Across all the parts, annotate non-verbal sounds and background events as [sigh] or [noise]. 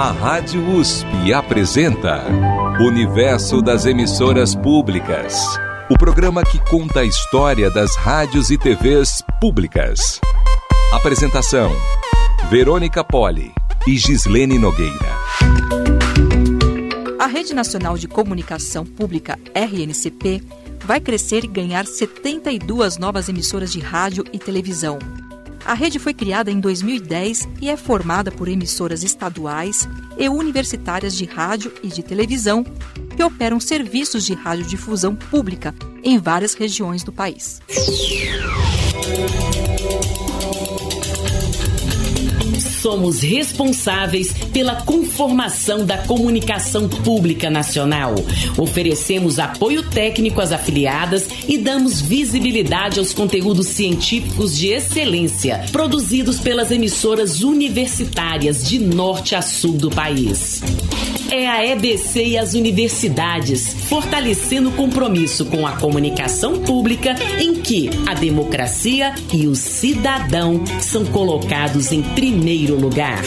A Rádio USP apresenta Universo das Emissoras Públicas. O programa que conta a história das rádios e TVs públicas. Apresentação: Verônica Poli e Gislene Nogueira. A Rede Nacional de Comunicação Pública, RNCP, vai crescer e ganhar 72 novas emissoras de rádio e televisão. A rede foi criada em 2010 e é formada por emissoras estaduais e universitárias de rádio e de televisão que operam serviços de radiodifusão pública em várias regiões do país. Somos responsáveis pela conformação da comunicação pública nacional. Oferecemos apoio técnico às afiliadas e damos visibilidade aos conteúdos científicos de excelência produzidos pelas emissoras universitárias de norte a sul do país é a EBC e as universidades, fortalecendo o compromisso com a comunicação pública em que a democracia e o cidadão são colocados em primeiro lugar.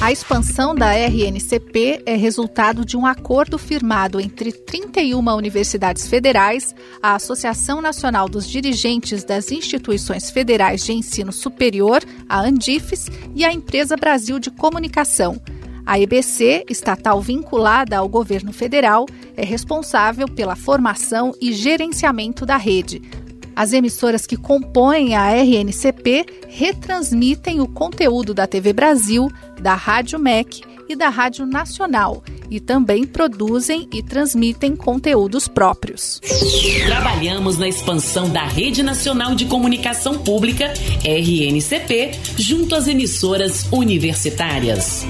A expansão da RNCP é resultado de um acordo firmado entre 31 universidades federais, a Associação Nacional dos Dirigentes das Instituições Federais de Ensino Superior, a Andifes, e a Empresa Brasil de Comunicação. A EBC, estatal vinculada ao governo federal, é responsável pela formação e gerenciamento da rede. As emissoras que compõem a RNCP retransmitem o conteúdo da TV Brasil, da Rádio MEC e da Rádio Nacional e também produzem e transmitem conteúdos próprios. Trabalhamos na expansão da Rede Nacional de Comunicação Pública, RNCP, junto às emissoras universitárias.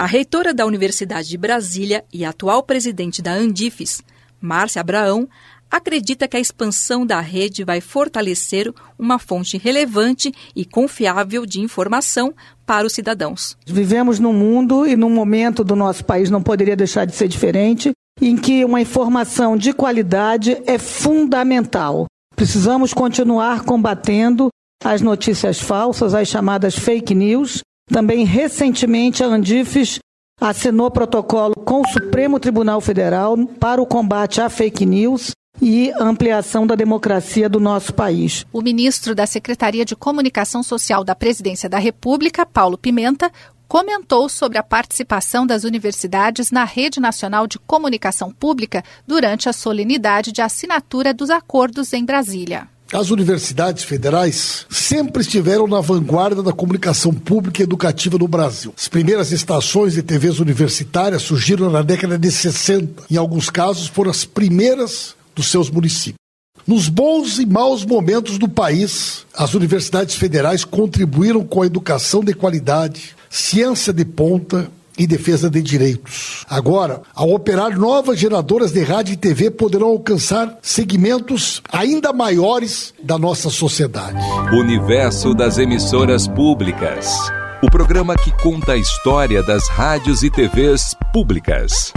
A reitora da Universidade de Brasília e atual presidente da Andifes, Márcia Abraão, acredita que a expansão da rede vai fortalecer uma fonte relevante e confiável de informação para os cidadãos. Vivemos num mundo e num momento do nosso país não poderia deixar de ser diferente, em que uma informação de qualidade é fundamental. Precisamos continuar combatendo as notícias falsas, as chamadas fake news, também, recentemente, a Andifes assinou protocolo com o Supremo Tribunal Federal para o combate à fake news e ampliação da democracia do nosso país. O ministro da Secretaria de Comunicação Social da Presidência da República, Paulo Pimenta, comentou sobre a participação das universidades na Rede Nacional de Comunicação Pública durante a solenidade de assinatura dos acordos em Brasília. As universidades federais sempre estiveram na vanguarda da comunicação pública e educativa no Brasil. As primeiras estações de TVs universitárias surgiram na década de 60. Em alguns casos, foram as primeiras dos seus municípios. Nos bons e maus momentos do país, as universidades federais contribuíram com a educação de qualidade, ciência de ponta, e defesa de direitos. Agora, ao operar novas geradoras de rádio e TV, poderão alcançar segmentos ainda maiores da nossa sociedade. Universo das emissoras públicas. O programa que conta a história das rádios e TVs públicas.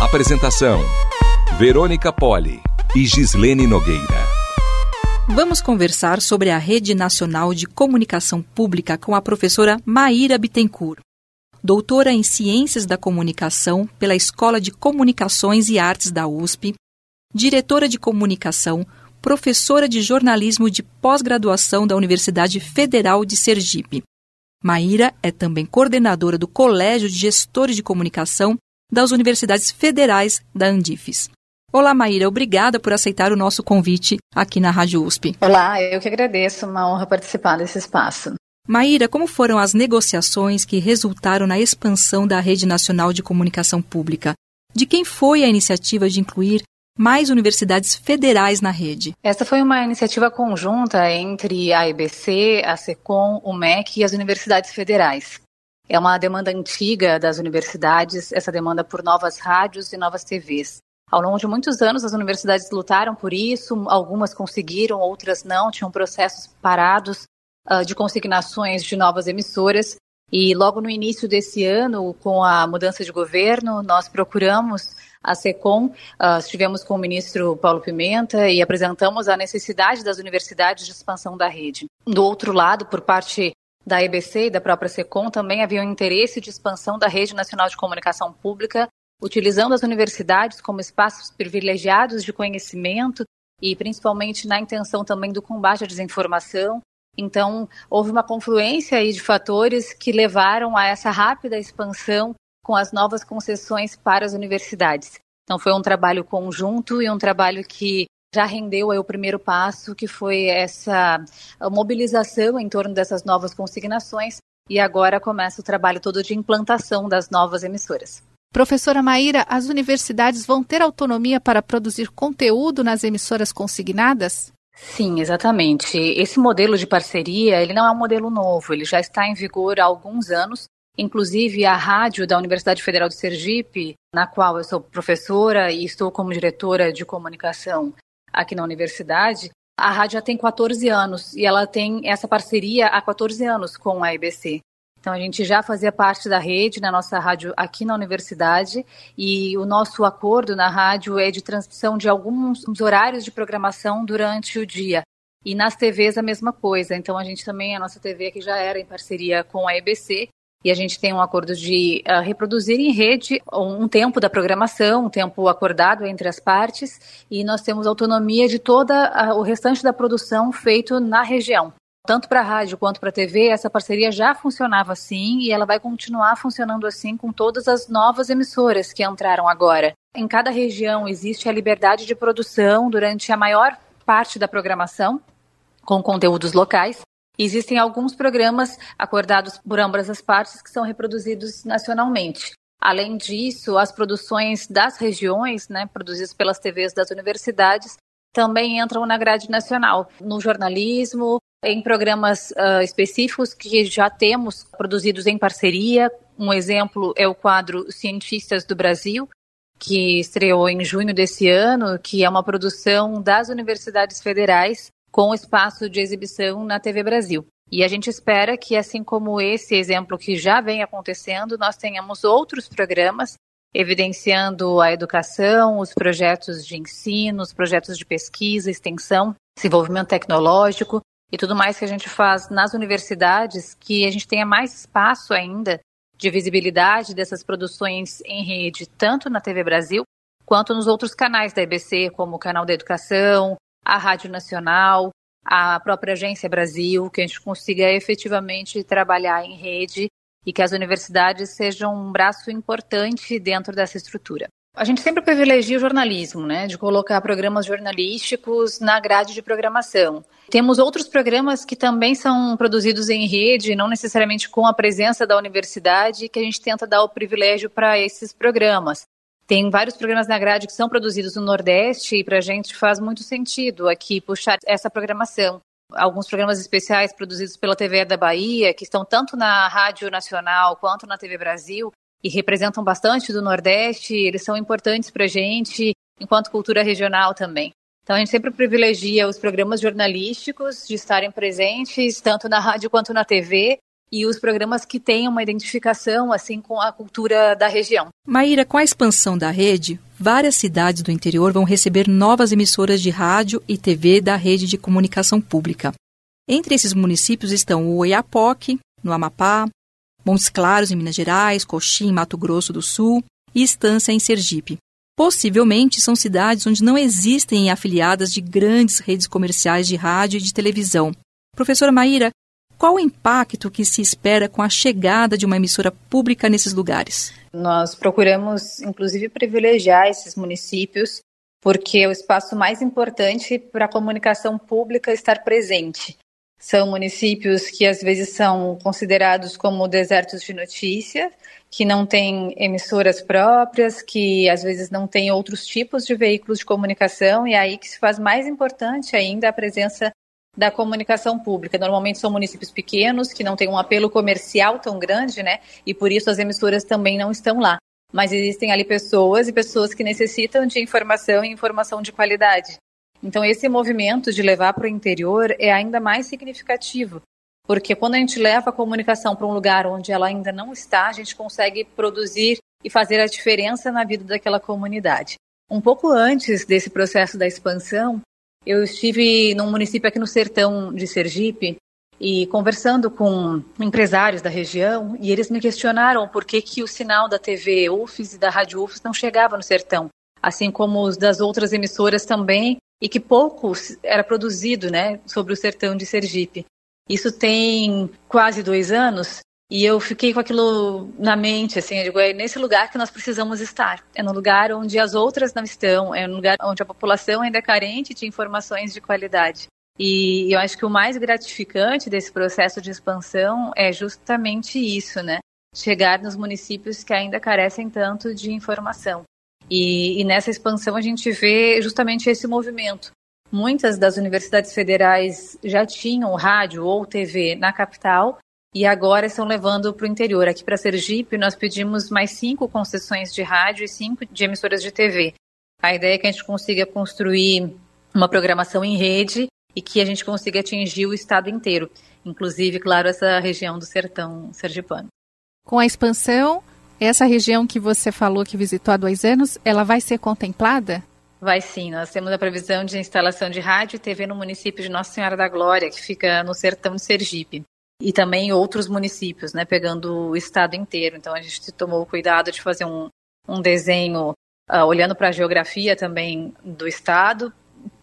Apresentação: Verônica Poli e Gislene Nogueira. Vamos conversar sobre a Rede Nacional de Comunicação Pública com a professora Maíra Bittencourt doutora em Ciências da Comunicação pela Escola de Comunicações e Artes da USP, diretora de comunicação, professora de jornalismo de pós-graduação da Universidade Federal de Sergipe. Maíra é também coordenadora do Colégio de Gestores de Comunicação das Universidades Federais da Andifes. Olá, Maíra, obrigada por aceitar o nosso convite aqui na Rádio USP. Olá, eu que agradeço, uma honra participar desse espaço. Maíra, como foram as negociações que resultaram na expansão da Rede Nacional de Comunicação Pública? De quem foi a iniciativa de incluir mais universidades federais na rede? Essa foi uma iniciativa conjunta entre a EBC, a SECOM, o MEC e as universidades federais. É uma demanda antiga das universidades, essa demanda por novas rádios e novas TVs. Ao longo de muitos anos, as universidades lutaram por isso, algumas conseguiram, outras não, tinham processos parados uh, de consignações de novas emissoras. E logo no início desse ano, com a mudança de governo, nós procuramos a SECOM, uh, estivemos com o ministro Paulo Pimenta e apresentamos a necessidade das universidades de expansão da rede. Do outro lado, por parte da EBC e da própria SECOM também havia um interesse de expansão da Rede Nacional de Comunicação Pública, utilizando as universidades como espaços privilegiados de conhecimento e principalmente na intenção também do combate à desinformação. Então, houve uma confluência aí de fatores que levaram a essa rápida expansão com as novas concessões para as universidades. Então, foi um trabalho conjunto e um trabalho que já rendeu o primeiro passo, que foi essa mobilização em torno dessas novas consignações, e agora começa o trabalho todo de implantação das novas emissoras. Professora Maíra, as universidades vão ter autonomia para produzir conteúdo nas emissoras consignadas? Sim, exatamente. Esse modelo de parceria, ele não é um modelo novo, ele já está em vigor há alguns anos. Inclusive, a rádio da Universidade Federal de Sergipe, na qual eu sou professora e estou como diretora de comunicação aqui na universidade, a rádio já tem 14 anos e ela tem essa parceria há 14 anos com a EBC. Então a gente já fazia parte da rede na nossa rádio aqui na universidade e o nosso acordo na rádio é de transmissão de alguns horários de programação durante o dia. E nas TVs a mesma coisa. Então a gente também, a nossa TV aqui já era em parceria com a EBC e a gente tem um acordo de uh, reproduzir em rede um tempo da programação, um tempo acordado entre as partes, e nós temos autonomia de toda a, o restante da produção feito na região. Tanto para a rádio quanto para a TV, essa parceria já funcionava assim e ela vai continuar funcionando assim com todas as novas emissoras que entraram agora. Em cada região existe a liberdade de produção durante a maior parte da programação, com conteúdos locais, Existem alguns programas acordados por ambas as partes que são reproduzidos nacionalmente. Além disso, as produções das regiões, né, produzidas pelas TVs das universidades, também entram na grade nacional, no jornalismo, em programas uh, específicos que já temos produzidos em parceria. Um exemplo é o quadro Cientistas do Brasil, que estreou em junho desse ano, que é uma produção das universidades federais com espaço de exibição na TV Brasil. E a gente espera que, assim como esse exemplo que já vem acontecendo, nós tenhamos outros programas evidenciando a educação, os projetos de ensino, os projetos de pesquisa, extensão, desenvolvimento tecnológico e tudo mais que a gente faz nas universidades, que a gente tenha mais espaço ainda de visibilidade dessas produções em rede, tanto na TV Brasil quanto nos outros canais da EBC, como o canal da educação, a Rádio Nacional, a própria Agência Brasil, que a gente consiga efetivamente trabalhar em rede e que as universidades sejam um braço importante dentro dessa estrutura. A gente sempre privilegia o jornalismo, né, de colocar programas jornalísticos na grade de programação. Temos outros programas que também são produzidos em rede, não necessariamente com a presença da universidade, que a gente tenta dar o privilégio para esses programas. Tem vários programas na grade que são produzidos no Nordeste e para a gente faz muito sentido aqui puxar essa programação. Alguns programas especiais produzidos pela TV da Bahia, que estão tanto na Rádio Nacional quanto na TV Brasil e representam bastante do Nordeste, eles são importantes para a gente enquanto cultura regional também. Então a gente sempre privilegia os programas jornalísticos de estarem presentes tanto na rádio quanto na TV e os programas que tenham uma identificação assim com a cultura da região. Maíra, com a expansão da rede, várias cidades do interior vão receber novas emissoras de rádio e TV da rede de comunicação pública. Entre esses municípios estão o Oiapoque, no Amapá, Montes Claros, em Minas Gerais, Coxim, Mato Grosso do Sul e Estância, em Sergipe. Possivelmente são cidades onde não existem afiliadas de grandes redes comerciais de rádio e de televisão. Professora Maíra, qual o impacto que se espera com a chegada de uma emissora pública nesses lugares? Nós procuramos, inclusive, privilegiar esses municípios, porque é o espaço mais importante para a comunicação pública estar presente. São municípios que às vezes são considerados como desertos de notícia, que não têm emissoras próprias, que às vezes não têm outros tipos de veículos de comunicação, e é aí que se faz mais importante ainda a presença da comunicação pública. Normalmente são municípios pequenos, que não têm um apelo comercial tão grande, né? E por isso as emissoras também não estão lá. Mas existem ali pessoas e pessoas que necessitam de informação e informação de qualidade. Então, esse movimento de levar para o interior é ainda mais significativo, porque quando a gente leva a comunicação para um lugar onde ela ainda não está, a gente consegue produzir e fazer a diferença na vida daquela comunidade. Um pouco antes desse processo da expansão, eu estive num município aqui no sertão de Sergipe, e conversando com empresários da região, e eles me questionaram por que, que o sinal da TV UFES e da Rádio UFES não chegava no sertão, assim como os das outras emissoras também, e que pouco era produzido né, sobre o sertão de Sergipe. Isso tem quase dois anos, e eu fiquei com aquilo na mente, assim, eu digo, é nesse lugar que nós precisamos estar. É no lugar onde as outras não estão, é no lugar onde a população ainda é carente de informações de qualidade. E eu acho que o mais gratificante desse processo de expansão é justamente isso, né? Chegar nos municípios que ainda carecem tanto de informação. E, e nessa expansão a gente vê justamente esse movimento. Muitas das universidades federais já tinham rádio ou TV na capital e agora estão levando para o interior. Aqui para Sergipe, nós pedimos mais cinco concessões de rádio e cinco de emissoras de TV. A ideia é que a gente consiga construir uma programação em rede e que a gente consiga atingir o estado inteiro, inclusive, claro, essa região do sertão sergipano. Com a expansão, essa região que você falou que visitou há dois anos, ela vai ser contemplada? Vai sim, nós temos a previsão de instalação de rádio e TV no município de Nossa Senhora da Glória, que fica no sertão de Sergipe. E também outros municípios, né, pegando o estado inteiro. Então a gente tomou o cuidado de fazer um, um desenho uh, olhando para a geografia também do estado,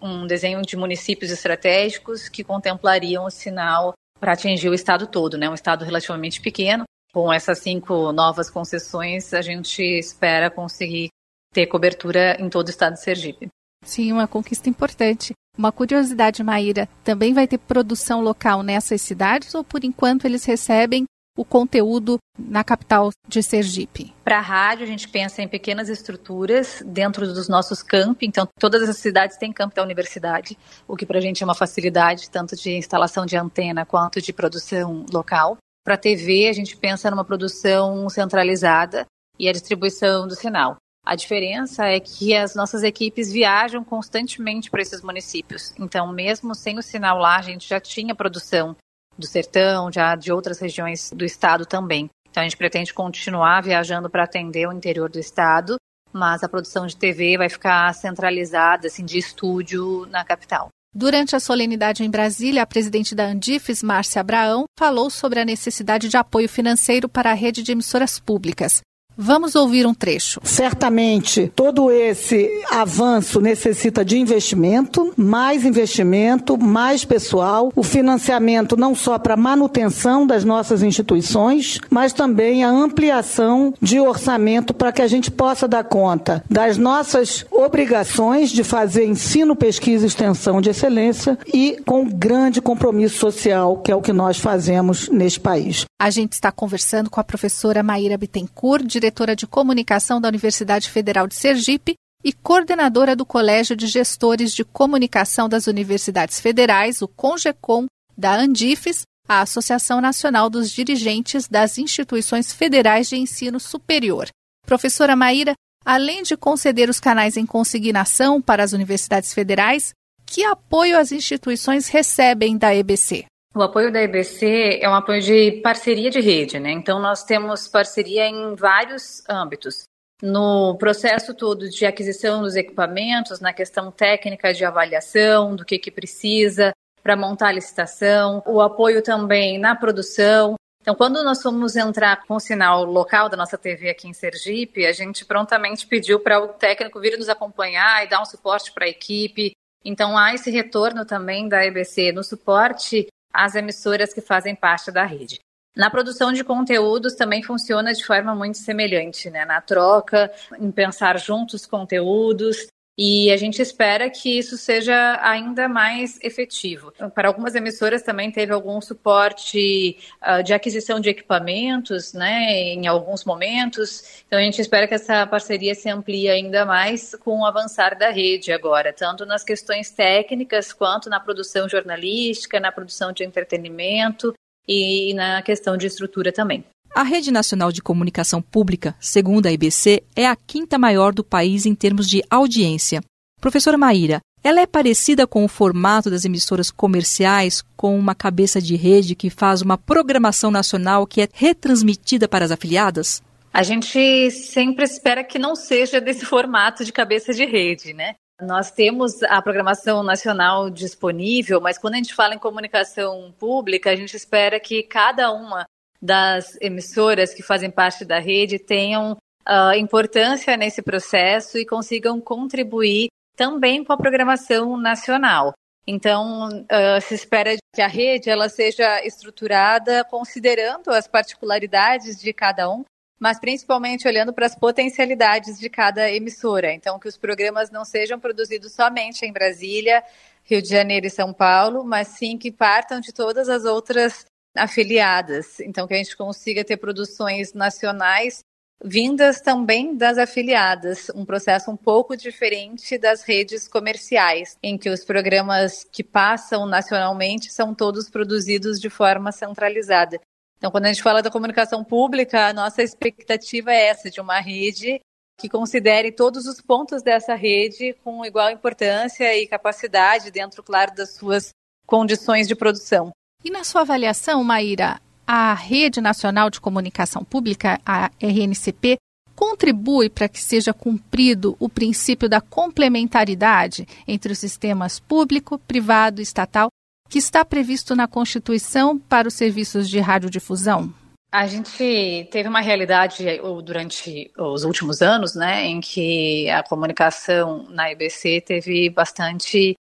um desenho de municípios estratégicos que contemplariam o sinal para atingir o estado todo, né? Um estado relativamente pequeno. Com essas cinco novas concessões, a gente espera conseguir ter cobertura em todo o estado de Sergipe. Sim, uma conquista importante. Uma curiosidade, Maíra, também vai ter produção local nessas cidades ou por enquanto eles recebem o conteúdo na capital de Sergipe? Para a rádio, a gente pensa em pequenas estruturas dentro dos nossos campi. Então, todas as cidades têm campo da universidade, o que para a gente é uma facilidade, tanto de instalação de antena quanto de produção local. Para a TV, a gente pensa numa produção centralizada e a distribuição do sinal. A diferença é que as nossas equipes viajam constantemente para esses municípios. Então, mesmo sem o sinal lá, a gente já tinha produção do sertão, já de outras regiões do estado também. Então a gente pretende continuar viajando para atender o interior do estado, mas a produção de TV vai ficar centralizada, assim, de estúdio na capital. Durante a solenidade em Brasília, a presidente da Andifes, Márcia Abraão, falou sobre a necessidade de apoio financeiro para a rede de emissoras públicas. Vamos ouvir um trecho. Certamente, todo esse avanço necessita de investimento, mais investimento, mais pessoal, o financiamento não só para manutenção das nossas instituições, mas também a ampliação de orçamento para que a gente possa dar conta das nossas obrigações de fazer ensino, pesquisa e extensão de excelência e com grande compromisso social, que é o que nós fazemos neste país. A gente está conversando com a professora Maíra Bittencourt, diretora de comunicação da Universidade Federal de Sergipe e coordenadora do Colégio de Gestores de Comunicação das Universidades Federais, o CONGECOM, da Andifes, a Associação Nacional dos Dirigentes das Instituições Federais de Ensino Superior. Professora Maíra, além de conceder os canais em consignação para as universidades federais, que apoio as instituições recebem da EBC? O apoio da EBC é um apoio de parceria de rede, né? Então nós temos parceria em vários âmbitos. No processo todo de aquisição dos equipamentos, na questão técnica de avaliação, do que, que precisa para montar a licitação, o apoio também na produção. Então, quando nós fomos entrar com o sinal local da nossa TV aqui em Sergipe, a gente prontamente pediu para o técnico vir nos acompanhar e dar um suporte para a equipe. Então, há esse retorno também da EBC no suporte as emissoras que fazem parte da rede. Na produção de conteúdos também funciona de forma muito semelhante, né? Na troca, em pensar juntos conteúdos, e a gente espera que isso seja ainda mais efetivo. Para algumas emissoras também teve algum suporte uh, de aquisição de equipamentos, né, em alguns momentos. Então a gente espera que essa parceria se amplie ainda mais com o avançar da rede agora, tanto nas questões técnicas quanto na produção jornalística, na produção de entretenimento e na questão de estrutura também. A Rede Nacional de Comunicação Pública, segundo a IBC, é a quinta maior do país em termos de audiência. Professora Maíra, ela é parecida com o formato das emissoras comerciais, com uma cabeça de rede que faz uma programação nacional que é retransmitida para as afiliadas? A gente sempre espera que não seja desse [laughs] formato de cabeça de rede, né? Nós temos a programação nacional disponível, mas quando a gente fala em comunicação pública, a gente espera que cada uma das emissoras que fazem parte da rede tenham uh, importância nesse processo e consigam contribuir também com a programação nacional. Então, uh, se espera que a rede ela seja estruturada considerando as particularidades de cada um, mas principalmente olhando para as potencialidades de cada emissora. Então, que os programas não sejam produzidos somente em Brasília, Rio de Janeiro e São Paulo, mas sim que partam de todas as outras afiliadas. Então, que a gente consiga ter produções nacionais vindas também das afiliadas, um processo um pouco diferente das redes comerciais, em que os programas que passam nacionalmente são todos produzidos de forma centralizada. Então, quando a gente fala da comunicação pública, a nossa expectativa é essa, de uma rede que considere todos os pontos dessa rede com igual importância e capacidade, dentro, claro, das suas condições de produção. E na sua avaliação, Maíra, a Rede Nacional de Comunicação Pública, a RNCP, contribui para que seja cumprido o princípio da complementaridade entre os sistemas público, privado e estatal, que está previsto na Constituição para os serviços de radiodifusão? A gente teve uma realidade durante os últimos anos, né, em que a comunicação na EBC teve bastante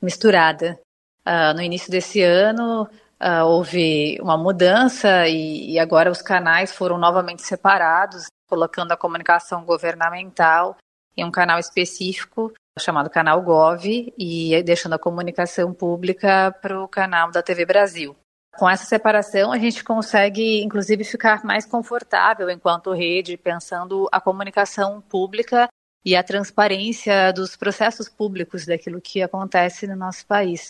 misturada. Uh, no início desse ano, uh, houve uma mudança e, e agora os canais foram novamente separados, colocando a comunicação governamental em um canal específico chamado Canal Gov e deixando a comunicação pública para o canal da TV Brasil. Com essa separação, a gente consegue, inclusive, ficar mais confortável enquanto rede, pensando a comunicação pública e a transparência dos processos públicos daquilo que acontece no nosso país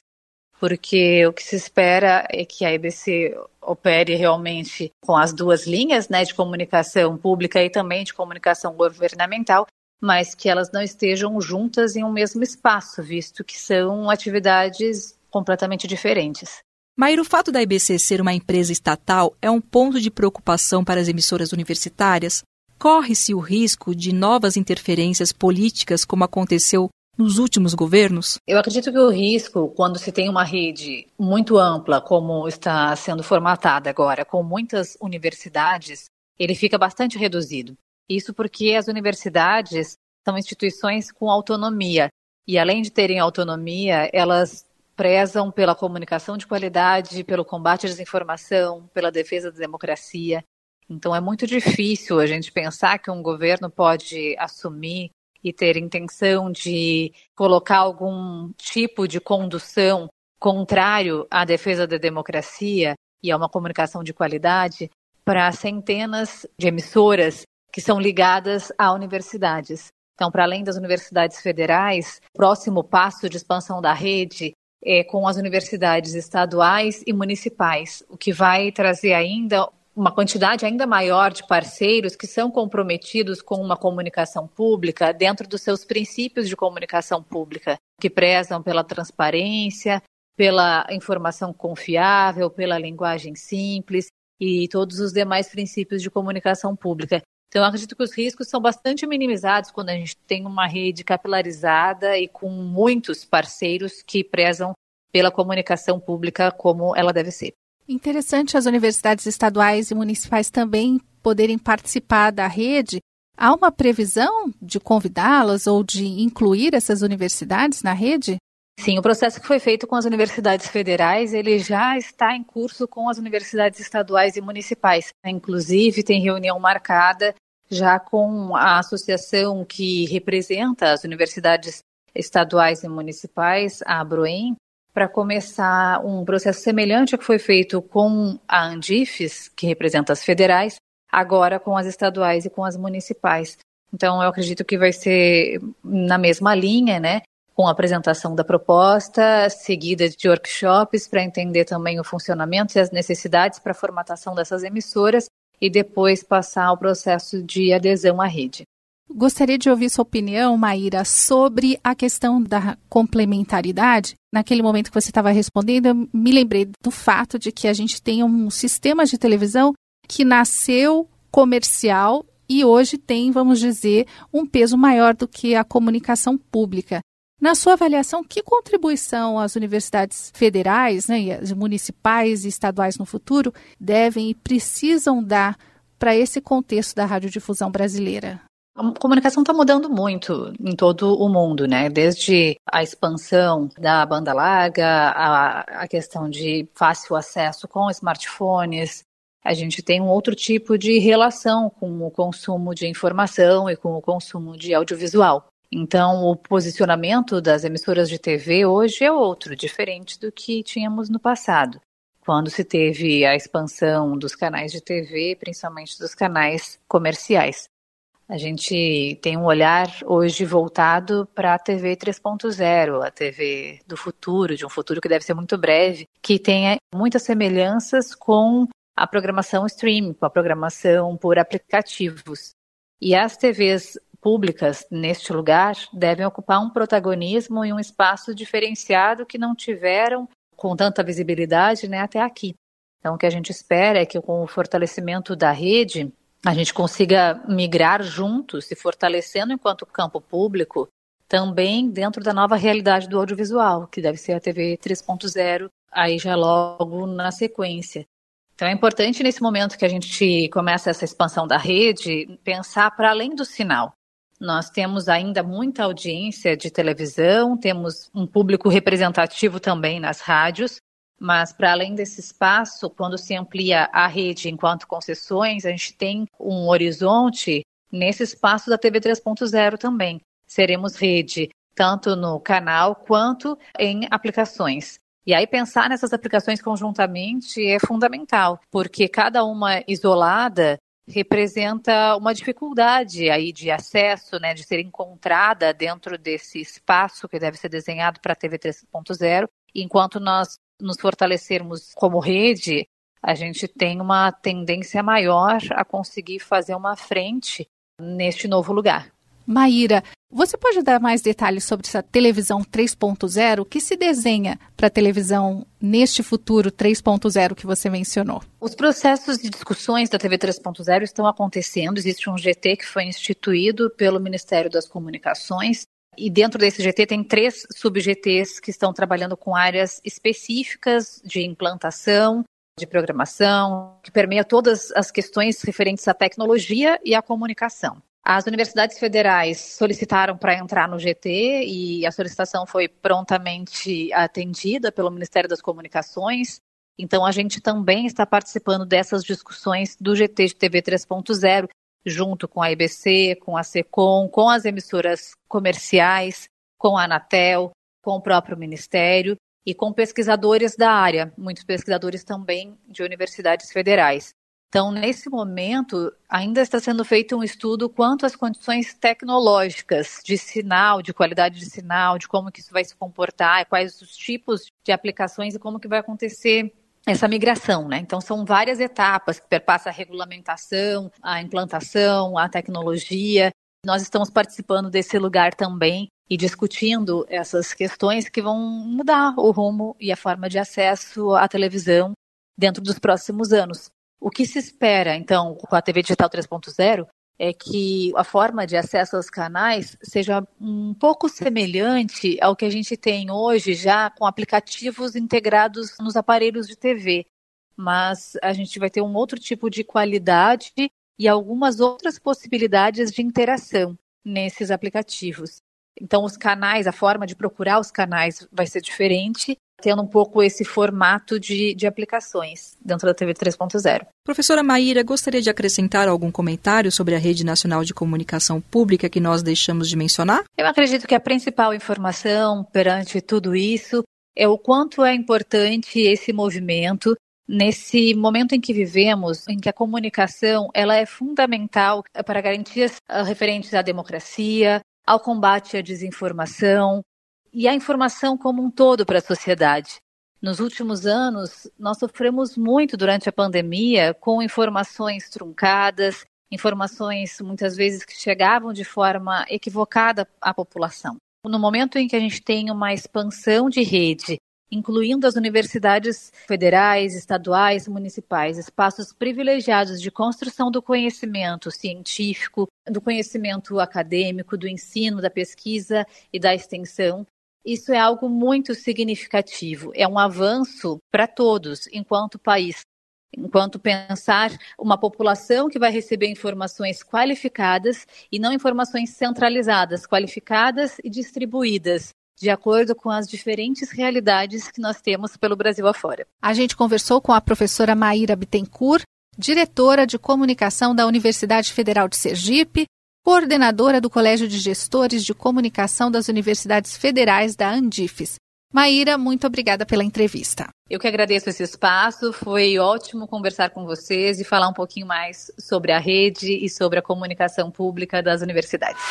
porque o que se espera é que a EBC opere realmente com as duas linhas, né, de comunicação pública e também de comunicação governamental, mas que elas não estejam juntas em um mesmo espaço, visto que são atividades completamente diferentes. Maíra, o fato da EBC ser uma empresa estatal é um ponto de preocupação para as emissoras universitárias? Corre-se o risco de novas interferências políticas, como aconteceu nos últimos governos? Eu acredito que o risco, quando se tem uma rede muito ampla, como está sendo formatada agora, com muitas universidades, ele fica bastante reduzido. Isso porque as universidades são instituições com autonomia. E além de terem autonomia, elas prezam pela comunicação de qualidade, pelo combate à desinformação, pela defesa da democracia. Então é muito difícil a gente pensar que um governo pode assumir e ter intenção de colocar algum tipo de condução contrário à defesa da democracia e a uma comunicação de qualidade para centenas de emissoras que são ligadas a universidades. Então, para além das universidades federais, o próximo passo de expansão da rede é com as universidades estaduais e municipais, o que vai trazer ainda uma quantidade ainda maior de parceiros que são comprometidos com uma comunicação pública dentro dos seus princípios de comunicação pública, que prezam pela transparência, pela informação confiável, pela linguagem simples e todos os demais princípios de comunicação pública. Então, acredito que os riscos são bastante minimizados quando a gente tem uma rede capilarizada e com muitos parceiros que prezam pela comunicação pública como ela deve ser. Interessante as universidades estaduais e municipais também poderem participar da rede. Há uma previsão de convidá-las ou de incluir essas universidades na rede? Sim, o processo que foi feito com as universidades federais, ele já está em curso com as universidades estaduais e municipais. Inclusive, tem reunião marcada já com a associação que representa as universidades estaduais e municipais, a Abroem, para começar um processo semelhante ao que foi feito com a Andifes, que representa as federais, agora com as estaduais e com as municipais. Então, eu acredito que vai ser na mesma linha, né? Com a apresentação da proposta, seguida de workshops para entender também o funcionamento e as necessidades para a formatação dessas emissoras e depois passar ao processo de adesão à rede. Gostaria de ouvir sua opinião, Maíra, sobre a questão da complementaridade. Naquele momento que você estava respondendo, eu me lembrei do fato de que a gente tem um sistema de televisão que nasceu comercial e hoje tem, vamos dizer, um peso maior do que a comunicação pública. Na sua avaliação, que contribuição as universidades federais, né, municipais e estaduais no futuro devem e precisam dar para esse contexto da radiodifusão brasileira? A comunicação está mudando muito em todo o mundo, né? Desde a expansão da banda larga, a, a questão de fácil acesso com smartphones, a gente tem um outro tipo de relação com o consumo de informação e com o consumo de audiovisual. Então, o posicionamento das emissoras de TV hoje é outro, diferente do que tínhamos no passado, quando se teve a expansão dos canais de TV, principalmente dos canais comerciais. A gente tem um olhar hoje voltado para a TV 3.0, a TV do futuro, de um futuro que deve ser muito breve, que tenha muitas semelhanças com a programação streaming, com a programação por aplicativos. E as TVs públicas neste lugar devem ocupar um protagonismo e um espaço diferenciado que não tiveram com tanta visibilidade né, até aqui. Então, o que a gente espera é que com o fortalecimento da rede, a gente consiga migrar juntos, se fortalecendo enquanto campo público, também dentro da nova realidade do audiovisual, que deve ser a TV 3.0, aí já logo na sequência. Então é importante nesse momento que a gente começa essa expansão da rede, pensar para além do sinal. Nós temos ainda muita audiência de televisão, temos um público representativo também nas rádios, mas, para além desse espaço, quando se amplia a rede enquanto concessões, a gente tem um horizonte nesse espaço da TV 3.0 também. Seremos rede tanto no canal quanto em aplicações. E aí pensar nessas aplicações conjuntamente é fundamental, porque cada uma isolada representa uma dificuldade aí de acesso, né, de ser encontrada dentro desse espaço que deve ser desenhado para a TV 3.0, enquanto nós nos fortalecermos como rede, a gente tem uma tendência maior a conseguir fazer uma frente neste novo lugar. Maíra, você pode dar mais detalhes sobre essa televisão 3.0? O que se desenha para a televisão neste futuro 3.0 que você mencionou? Os processos de discussões da TV 3.0 estão acontecendo. Existe um GT que foi instituído pelo Ministério das Comunicações e dentro desse GT tem três sub-GTs que estão trabalhando com áreas específicas de implantação, de programação, que permeia todas as questões referentes à tecnologia e à comunicação. As universidades federais solicitaram para entrar no GT e a solicitação foi prontamente atendida pelo Ministério das Comunicações. Então, a gente também está participando dessas discussões do GT de TV 3.0, junto com a IBC, com a SECOM, com as emissoras comerciais, com a Anatel, com o próprio Ministério e com pesquisadores da área, muitos pesquisadores também de universidades federais. Então, nesse momento, ainda está sendo feito um estudo quanto às condições tecnológicas de sinal, de qualidade de sinal, de como que isso vai se comportar, quais os tipos de aplicações e como que vai acontecer essa migração, né? Então são várias etapas que perpassa a regulamentação, a implantação, a tecnologia. Nós estamos participando desse lugar também e discutindo essas questões que vão mudar o rumo e a forma de acesso à televisão dentro dos próximos anos. O que se espera, então, com a TV Digital 3.0 é que a forma de acesso aos canais seja um pouco semelhante ao que a gente tem hoje já com aplicativos integrados nos aparelhos de TV. Mas a gente vai ter um outro tipo de qualidade e algumas outras possibilidades de interação nesses aplicativos. Então, os canais, a forma de procurar os canais vai ser diferente tendo um pouco esse formato de, de aplicações dentro da TV 3.0. Professora Maíra, gostaria de acrescentar algum comentário sobre a Rede Nacional de Comunicação Pública que nós deixamos de mencionar? Eu acredito que a principal informação perante tudo isso é o quanto é importante esse movimento nesse momento em que vivemos, em que a comunicação ela é fundamental para garantias ah, referentes à democracia, ao combate à desinformação, e a informação como um todo para a sociedade. Nos últimos anos, nós sofremos muito durante a pandemia com informações truncadas, informações muitas vezes que chegavam de forma equivocada à população. No momento em que a gente tem uma expansão de rede incluindo as universidades federais, estaduais, municipais, espaços privilegiados de construção do conhecimento científico, do conhecimento acadêmico, do ensino, da pesquisa e da extensão. Isso é algo muito significativo, é um avanço para todos enquanto país. Enquanto pensar uma população que vai receber informações qualificadas e não informações centralizadas, qualificadas e distribuídas, de acordo com as diferentes realidades que nós temos pelo Brasil afora. A gente conversou com a professora Maíra Bittencourt, diretora de comunicação da Universidade Federal de Sergipe, coordenadora do Colégio de Gestores de Comunicação das Universidades Federais da Andifes. Maíra, muito obrigada pela entrevista. Eu que agradeço esse espaço, foi ótimo conversar com vocês e falar um pouquinho mais sobre a rede e sobre a comunicação pública das universidades.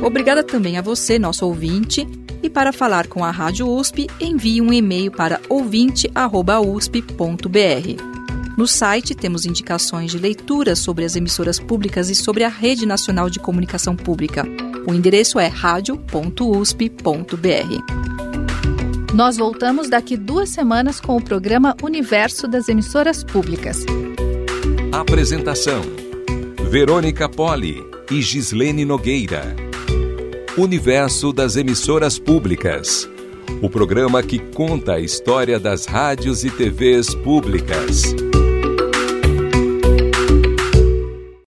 Obrigada também a você, nosso ouvinte. E para falar com a Rádio USP, envie um e-mail para ouvinte.usp.br. No site temos indicações de leitura sobre as emissoras públicas e sobre a Rede Nacional de Comunicação Pública. O endereço é radio.usp.br. Nós voltamos daqui duas semanas com o programa Universo das Emissoras Públicas. Apresentação: Verônica Poli e Gislene Nogueira. Universo das Emissoras Públicas. O programa que conta a história das rádios e TVs públicas.